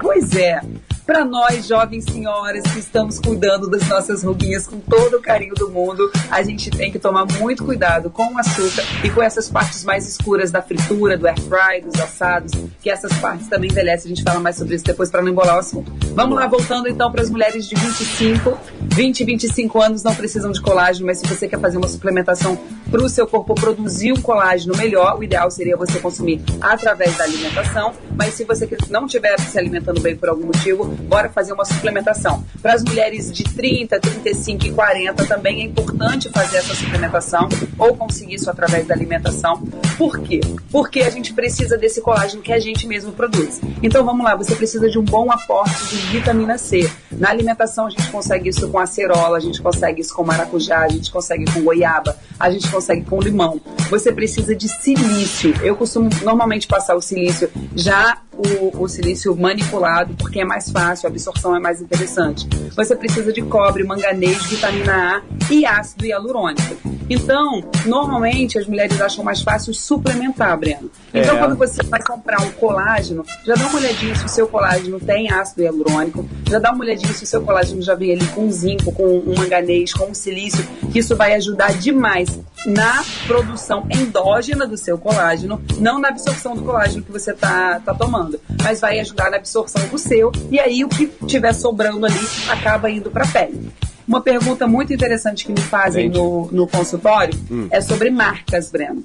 Pois é. Para nós, jovens senhoras que estamos cuidando das nossas ruguinhas com todo o carinho do mundo, a gente tem que tomar muito cuidado com o açúcar e com essas partes mais escuras da fritura, do air fry, dos assados, que essas partes também envelhecem. A gente fala mais sobre isso depois para não embolar o assunto. Vamos lá, voltando então para as mulheres de 25, 20 e 25 anos não precisam de colágeno, mas se você quer fazer uma suplementação para o seu corpo produzir um colágeno melhor, o ideal seria você consumir através da alimentação. Mas se você não estiver se alimentando bem por algum motivo, bora fazer uma suplementação. Para as mulheres de 30, 35 e 40 também é importante fazer essa suplementação ou conseguir isso através da alimentação. Por quê? Porque a gente precisa desse colágeno que a gente mesmo produz. Então vamos lá, você precisa de um bom aporte de vitamina C. Na alimentação a gente consegue isso com acerola, a gente consegue isso com maracujá, a gente consegue com goiaba, a gente consegue com limão. Você precisa de silício. Eu costumo normalmente passar o silício já o, o silício manipulado, porque é mais fácil, a absorção é mais interessante. Você precisa de cobre, manganês, vitamina A e ácido hialurônico. Então, normalmente as mulheres acham mais fácil suplementar, Breno. Então, é. quando você vai comprar um colágeno, já dá uma olhadinha se o seu colágeno tem ácido hialurônico, já dá uma olhadinha se o seu colágeno já vem ali com zinco, com um manganês, com um silício, que isso vai ajudar demais na produção endógena do seu colágeno, não na absorção do colágeno que você está tá tomando, mas vai ajudar na absorção do seu, e aí o que tiver sobrando ali acaba indo para a pele. Uma pergunta muito interessante que me fazem no, no consultório hum. é sobre marcas, Breno.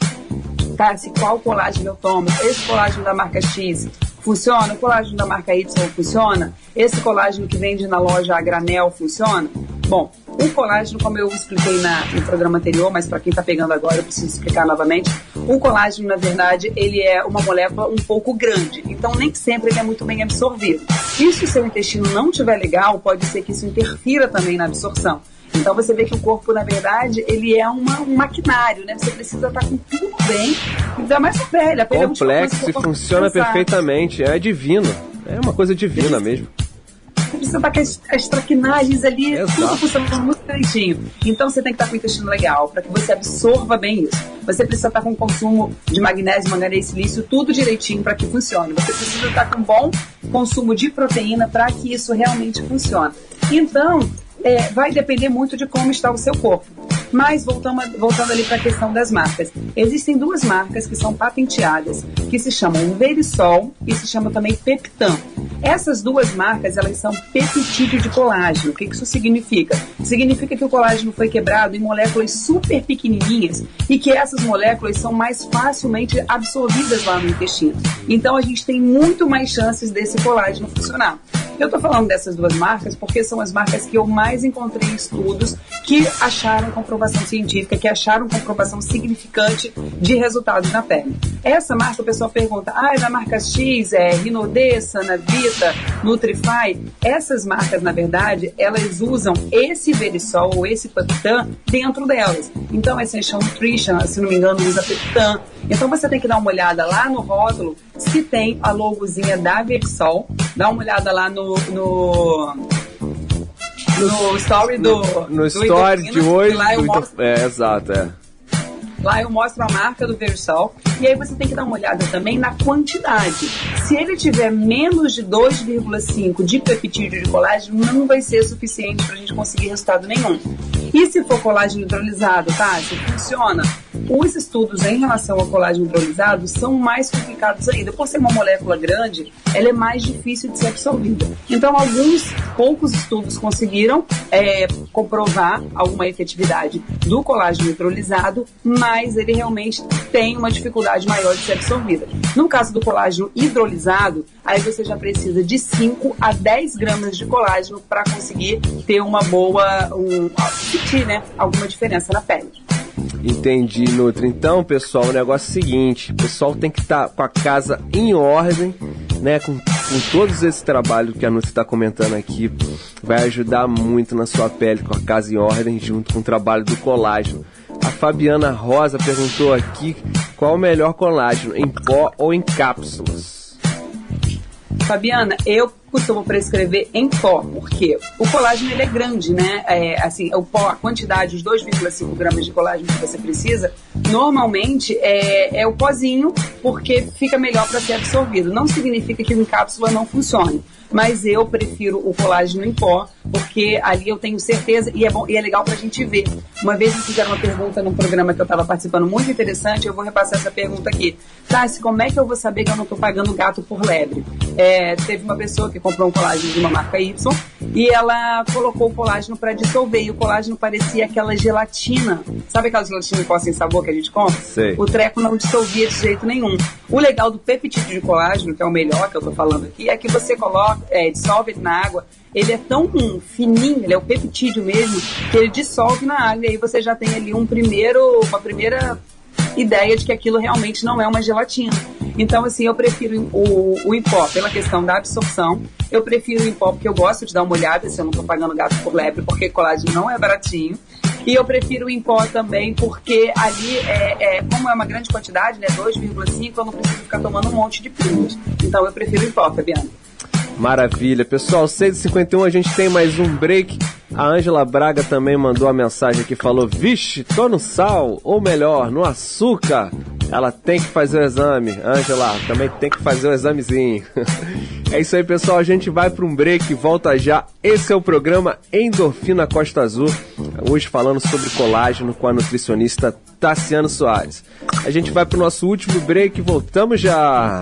Se qual colágeno eu tomo? Esse colágeno da marca X funciona? O colágeno da marca Y funciona? Esse colágeno que vende na loja a granel funciona? Bom, o colágeno, como eu expliquei na, no programa anterior, mas para quem está pegando agora eu preciso explicar novamente. O colágeno, na verdade, ele é uma molécula um pouco grande, então nem sempre ele é muito bem absorvido. E se o seu intestino não estiver legal, pode ser que isso interfira também na absorção. Então você vê que o corpo, na verdade, ele é uma, um maquinário, né? Você precisa estar com tudo bem, ainda mais com a pele. A pele Complexo é e funciona perfeitamente, é divino. É uma coisa divina mesmo você precisa estar com as, as traquinagens ali, Exato. tudo funcionando muito direitinho. Então você tem que estar com o intestino legal, para que você absorva bem isso. Você precisa estar com o consumo de magnésio, manganês, silício, tudo direitinho para que funcione. Você precisa estar com um bom consumo de proteína para que isso realmente funcione. Então, é, vai depender muito de como está o seu corpo. Mas voltando, voltando ali para a questão das marcas. Existem duas marcas que são patenteadas, que se chamam Verisol e se chamam também Peptan. Essas duas marcas, elas são peptídeo de colágeno. O que isso significa? Significa que o colágeno foi quebrado em moléculas super pequenininhas e que essas moléculas são mais facilmente absorvidas lá no intestino. Então a gente tem muito mais chances desse colágeno funcionar. Eu estou falando dessas duas marcas porque são as marcas que eu mais encontrei estudos que acharam comprovação científica, que acharam comprovação significante de resultados na pele. Essa marca, o pessoal pergunta, ah, é da marca X, é Rinode, Sanavita, Nutrify. Essas marcas, na verdade, elas usam esse Verisol ou esse Peptan dentro delas. Então, Essential Nutrition, se não me engano, usa Peptan. Então, você tem que dar uma olhada lá no rótulo se tem a logozinha da Verisol. Dá uma olhada lá no no, no, story do. No, no do story de hoje. Mostro, é, exato, é. Lá eu mostro a marca do Versol. E aí você tem que dar uma olhada também na quantidade. Se ele tiver menos de 2,5 de peptídeo de colágeno, não vai ser suficiente para a gente conseguir resultado nenhum. E se for colágeno hidrolisado, tá? Se funciona, os estudos em relação ao colágeno hidrolisado são mais complicados ainda. Por ser uma molécula grande, ela é mais difícil de ser absorvida. Então, alguns poucos estudos conseguiram é, comprovar alguma efetividade do colágeno hidrolisado, mas ele realmente tem uma dificuldade maior de ser absorvida. No caso do colágeno hidrolisado, aí você já precisa de 5 a 10 gramas de colágeno para conseguir ter uma boa, um, sentir né, alguma diferença na pele. Entendi, Nutri. Então, pessoal, o negócio é o seguinte: o pessoal tem que estar tá com a casa em ordem, né? Com, com todos esse trabalho que a Nutri está comentando aqui, vai ajudar muito na sua pele com a casa em ordem, junto com o trabalho do colágeno. A Fabiana Rosa perguntou aqui qual o melhor colágeno, em pó ou em cápsulas. Fabiana, eu costumo prescrever em pó, porque o colágeno ele é grande, né? É, assim, o pó, a quantidade, os 2,5 gramas de colágeno que você precisa, normalmente é, é o pozinho, porque fica melhor para ser absorvido. Não significa que o em cápsula não funcione. mas eu prefiro o colágeno em pó, porque ali eu tenho certeza e é bom e é legal pra gente ver. Uma vez me fizeram uma pergunta num programa que eu estava participando muito interessante, eu vou repassar essa pergunta aqui. Tassi, como é que eu vou saber que eu não estou pagando gato por lebre? É, teve uma pessoa que comprou um colágeno de uma marca Y e ela colocou o colágeno para dissolver e o colágeno parecia aquela gelatina. Sabe aquela gelatina pó sem sabor que a gente compra? Sei. O treco não dissolvia de jeito nenhum. O legal do peptídeo de colágeno, que é o melhor que eu tô falando aqui, é que você coloca, é, dissolve ele na água, ele é tão fininho, ele é o peptídeo mesmo, que ele dissolve na água e aí você já tem ali um primeiro, uma primeira ideia de que aquilo realmente não é uma gelatina. Então, assim, eu prefiro o, o em pó pela questão da absorção. Eu prefiro o em pó porque eu gosto de dar uma olhada se eu não estou pagando gato por lebre, porque colágeno não é baratinho. E eu prefiro em pó também porque ali, é, é como é uma grande quantidade, né, 2,5, eu não preciso ficar tomando um monte de pílulas. Então eu prefiro em pó, Fabiana. Maravilha. Pessoal, 6h51 a gente tem mais um break. A Ângela Braga também mandou a mensagem que falou: Vixe, tô no sal, ou melhor, no açúcar. Ela tem que fazer o exame. Ângela, também tem que fazer o examezinho. é isso aí, pessoal. A gente vai para um break, volta já. Esse é o programa Endorfina Costa Azul. Hoje falando sobre colágeno com a nutricionista Tassiano Soares. A gente vai para o nosso último break, voltamos já.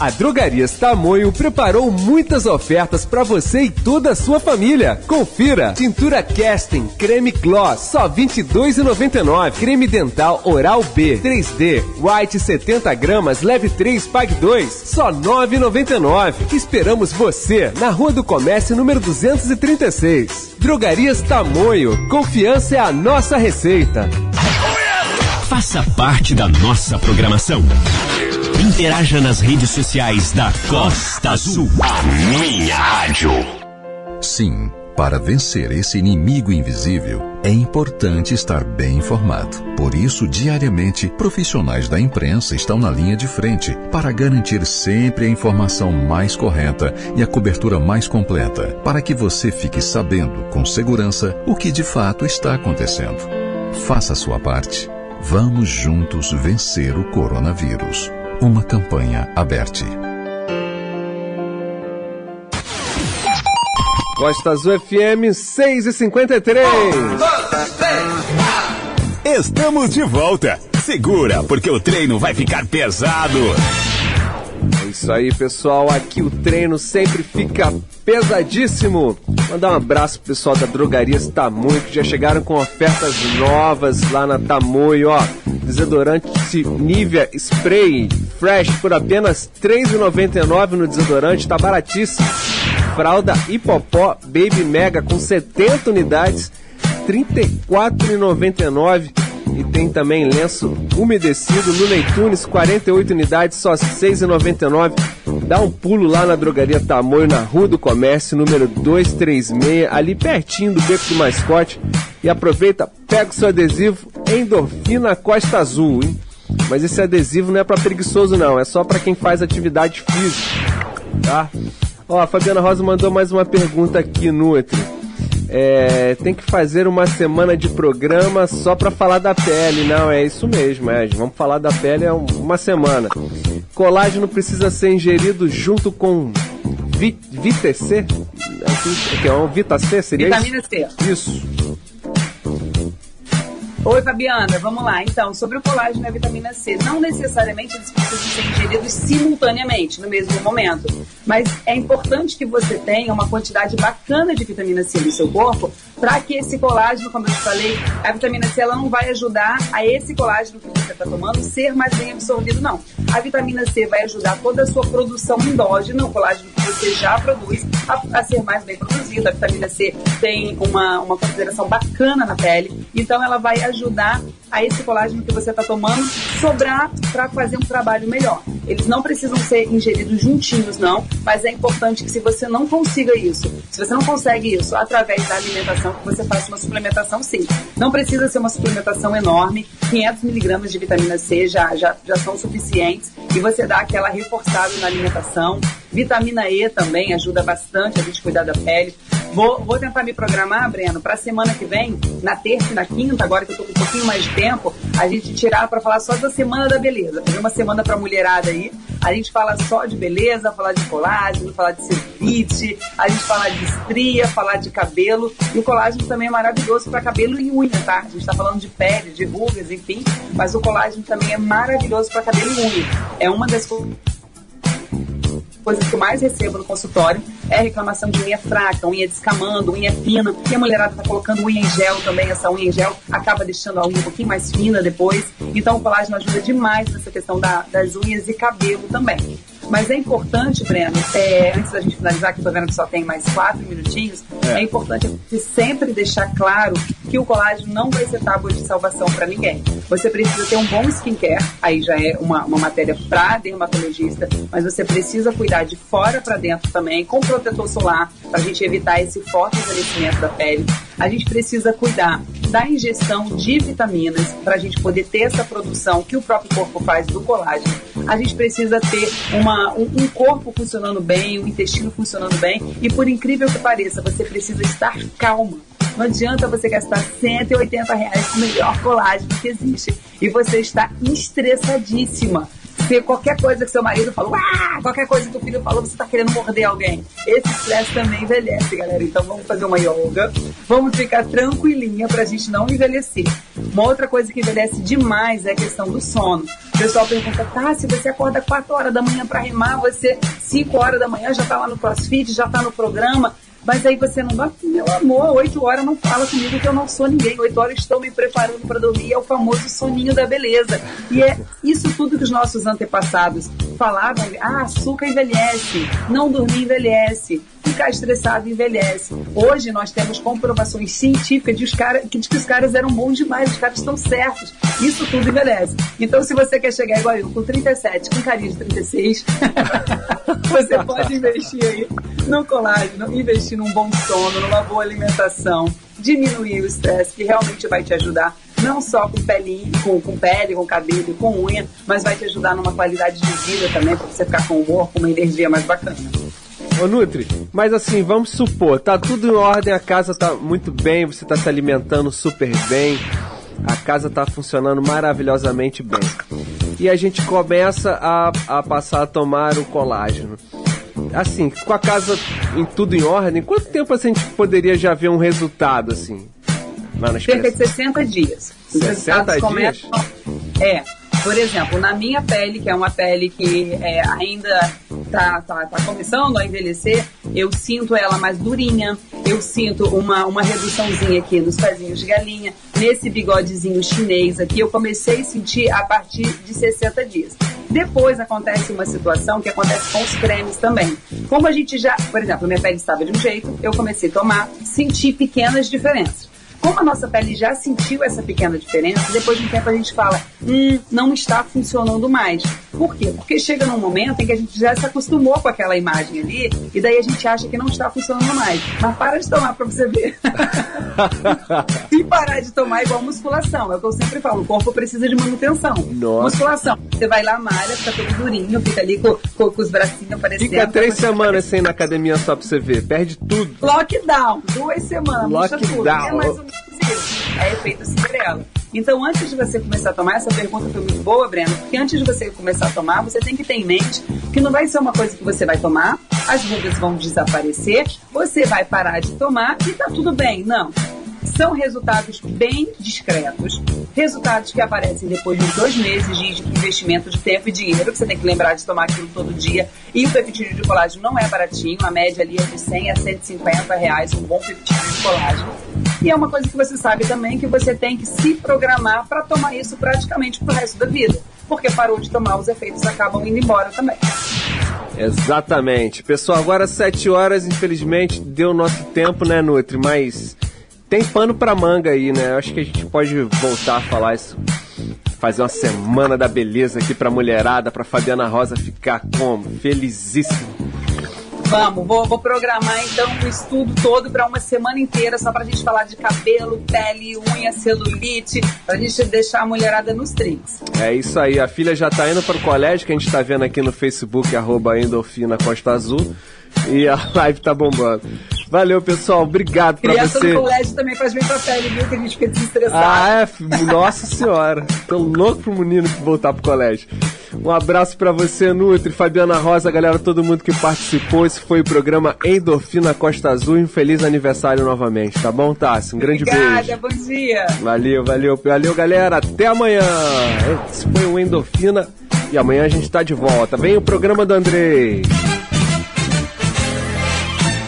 A Drogarias Tamoio preparou muitas ofertas para você e toda a sua família. Confira: tintura Casting Creme Gloss só R$ 22,99. Creme dental Oral B 3D White 70 gramas leve 3 pague 2 só R$ 9,99. Esperamos você na Rua do Comércio número 236. Drogarias Tamoio. Confiança é a nossa receita. Faça parte da nossa programação. Interaja nas redes sociais da Costa Azul. A minha rádio. Sim, para vencer esse inimigo invisível, é importante estar bem informado. Por isso, diariamente, profissionais da imprensa estão na linha de frente para garantir sempre a informação mais correta e a cobertura mais completa, para que você fique sabendo com segurança o que de fato está acontecendo. Faça a sua parte. Vamos juntos vencer o coronavírus. Uma campanha aberta. Costa Azul FM 6 e 53. Estamos de volta. Segura, porque o treino vai ficar pesado. É isso aí, pessoal. Aqui o treino sempre fica pesadíssimo. Mandar um abraço pro pessoal da Drogarias Tamoio, que já chegaram com ofertas novas lá na Tamoio, ó. Desodorante Nivea Spray Fresh por apenas R$ 3,99 no desodorante, tá baratíssimo. Fralda Hipopó Baby Mega com 70 unidades, R$ 34,99. E tem também lenço umedecido no Leitunes, 48 unidades, só R$ 6,99. Dá um pulo lá na drogaria Tamoio, na Rua do Comércio, número 236, ali pertinho do Beco do Mascote. E aproveita, pega o seu adesivo Endorfina Costa Azul, hein? Mas esse adesivo não é para preguiçoso não, é só para quem faz atividade física, tá? Ó, a Fabiana Rosa mandou mais uma pergunta aqui, Nutri. É, tem que fazer uma semana de programa só para falar da pele. Não, é isso mesmo, é. Vamos falar da pele é uma semana. Colágeno precisa ser ingerido junto com vi, VTC? Assim, que é um Vita C, seria Vitamina isso? C. Isso. Oi, Fabiana, vamos lá. Então, sobre o colágeno e a vitamina C, não necessariamente eles precisam ser ingeridos simultaneamente, no mesmo momento. Mas é importante que você tenha uma quantidade bacana de vitamina C no seu corpo, para que esse colágeno, como eu te falei, a vitamina C ela não vai ajudar a esse colágeno que você está tomando ser mais bem absorvido, não. A vitamina C vai ajudar toda a sua produção endógena, o colágeno que você já produz, a, a ser mais bem produzido. A vitamina C tem uma, uma consideração bacana na pele, então ela vai ajudar a esse colágeno que você está tomando sobrar para fazer um trabalho melhor. Eles não precisam ser ingeridos juntinhos, não, mas é importante que se você não consiga isso, se você não consegue isso através da alimentação, que você faça uma suplementação sim. Não precisa ser uma suplementação enorme, 500 miligramas de vitamina C já, já, já são suficientes e você dá aquela reforçada na alimentação. Vitamina E também ajuda bastante a gente cuidar da pele. Vou, vou tentar me programar, Breno, pra semana que vem, na terça e na quinta, agora que eu tô com um pouquinho mais de tempo, a gente tirar pra falar só da Semana da Beleza. Fazer uma semana pra mulherada aí. A gente fala só de beleza, falar de colágeno, falar de celulite, a gente falar de estria, falar de cabelo. E o colágeno também é maravilhoso pra cabelo e unha, tá? A gente tá falando de pele, de rugas, enfim. Mas o colágeno também é maravilhoso pra cabelo e unha. É uma das coisas coisas que eu mais recebo no consultório é reclamação de unha fraca, unha descamando, unha fina. E a mulherada tá colocando unha em gel também. Essa unha em gel acaba deixando a unha um pouquinho mais fina depois. Então o colágeno ajuda demais nessa questão da, das unhas e cabelo também. Mas é importante, Breno, é, antes da gente finalizar, que eu tô vendo que só tem mais quatro minutinhos, é, é importante sempre deixar claro que o colágeno não vai ser tábua de salvação para ninguém. Você precisa ter um bom skincare, aí já é uma, uma matéria para dermatologista, mas você precisa cuidar de fora para dentro também, com protetor solar, para a gente evitar esse forte envelhecimento da pele. A gente precisa cuidar da ingestão de vitaminas para a gente poder ter essa produção que o próprio corpo faz do colágeno. A gente precisa ter uma, um, um corpo funcionando bem, o um intestino funcionando bem e por incrível que pareça, você precisa estar calma. Não adianta você gastar 180 reais com o melhor colágeno que existe e você está estressadíssima se qualquer coisa que seu marido falou, ah, qualquer coisa que o filho falou, você tá querendo morder alguém. Esse estresse também envelhece, galera. Então vamos fazer uma yoga, vamos ficar tranquilinha pra gente não envelhecer. Uma outra coisa que envelhece demais é a questão do sono. O pessoal pergunta, tá, se você acorda 4 horas da manhã para remar, você 5 horas da manhã já tá lá no crossfit, já tá no programa, mas aí você não vai, meu amor, oito horas não fala comigo que eu não sou ninguém. Oito horas estou me preparando para dormir. É o famoso soninho da beleza. E é isso tudo que os nossos antepassados falavam. Ah, açúcar envelhece, não dormir envelhece, ficar estressado envelhece. Hoje nós temos comprovações científicas de, os cara, de que os caras eram bons demais, os caras estão certos. Isso tudo envelhece. Então, se você quer chegar igual eu, com 37, com carinho de 36, você pode investir aí no colágeno, investir num bom sono, numa boa alimentação, diminuir o estresse, que realmente vai te ajudar não só com pele, com, com pele, com cabelo, com unha, mas vai te ajudar numa qualidade de vida também, para você ficar com humor, com uma energia mais bacana. Ô Nutri, mas assim, vamos supor, tá tudo em ordem, a casa tá muito bem, você tá se alimentando super bem, a casa tá funcionando maravilhosamente bem. E a gente começa a, a passar a tomar o colágeno assim, com a casa em tudo em ordem, quanto tempo assim, a gente poderia já ver um resultado, assim? Cerca de 60 dias. 60 dias? Começam, é. Por exemplo, na minha pele, que é uma pele que é, ainda tá, tá, tá começando a envelhecer, eu sinto ela mais durinha, eu sinto uma, uma reduçãozinha aqui nos pezinhos de galinha, nesse bigodezinho chinês aqui, eu comecei a sentir a partir de 60 dias. Depois acontece uma situação que acontece com os cremes também. Como a gente já, por exemplo, minha pele estava de um jeito, eu comecei a tomar, senti pequenas diferenças. Como a nossa pele já sentiu essa pequena diferença, depois de um tempo a gente fala, hum, não está funcionando mais. Por quê? Porque chega num momento em que a gente já se acostumou com aquela imagem ali, e daí a gente acha que não está funcionando mais. Mas para de tomar para você ver. e parar de tomar igual musculação. É o que eu sempre falo, o corpo precisa de manutenção. Nossa. Musculação. Você vai lá, malha, fica todo durinho, fica ali com, com, com os bracinhos aparecendo. Fica três semanas sem ir na academia só pra você ver. Perde tudo. Lockdown. Duas semanas. Lockdown. É mais isso. É efeito Cinderela. Então, antes de você começar a tomar, essa pergunta foi muito boa, Breno, porque antes de você começar a tomar, você tem que ter em mente que não vai ser uma coisa que você vai tomar, as rugas vão desaparecer, você vai parar de tomar e tá tudo bem. Não. São resultados bem discretos, resultados que aparecem depois de dois meses de investimento de tempo e dinheiro, que você tem que lembrar de tomar aquilo todo dia. E o peptídeo de colágeno não é baratinho, a média ali é de 100 a 150 reais, um bom peptídeo de colágeno. E é uma coisa que você sabe também que você tem que se programar para tomar isso praticamente pro resto da vida. Porque parou de tomar, os efeitos acabam indo embora também. Exatamente. Pessoal, agora 7 horas, infelizmente, deu nosso tempo, né, Nutri? Mas tem pano pra manga aí, né? Acho que a gente pode voltar a falar isso. Fazer uma semana da beleza aqui pra mulherada, pra Fabiana Rosa ficar como? Felizíssima. Vamos, vou, vou programar então o estudo todo para uma semana inteira, só para a gente falar de cabelo, pele, unha, celulite, para a gente deixar a mulherada nos trinks. É isso aí, a filha já está indo para o colégio, que a gente está vendo aqui no Facebook, arroba Endorfina Costa Azul, e a live tá bombando. Valeu, pessoal. Obrigado pra Criança você. no colégio também faz bem pra pele, viu? Que a gente fica desestressado. Ah, é, nossa senhora. Tô louco pro menino voltar pro colégio. Um abraço pra você, Nutri, Fabiana Rosa, galera, todo mundo que participou. Esse foi o programa Endorfina Costa Azul. Um feliz aniversário novamente, tá bom, Tassi? Um grande Obrigada, beijo. bom dia. Valeu, valeu, valeu, galera. Até amanhã. Esse foi o Endorfina. E amanhã a gente tá de volta. Vem o programa do Andrei.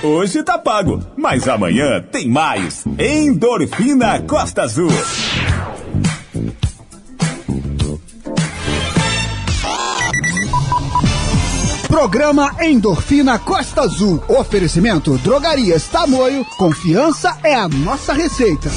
Hoje tá pago, mas amanhã tem mais. Endorfina Costa Azul. Programa Endorfina Costa Azul. Oferecimento Drogarias Tamoio. Confiança é a nossa receita.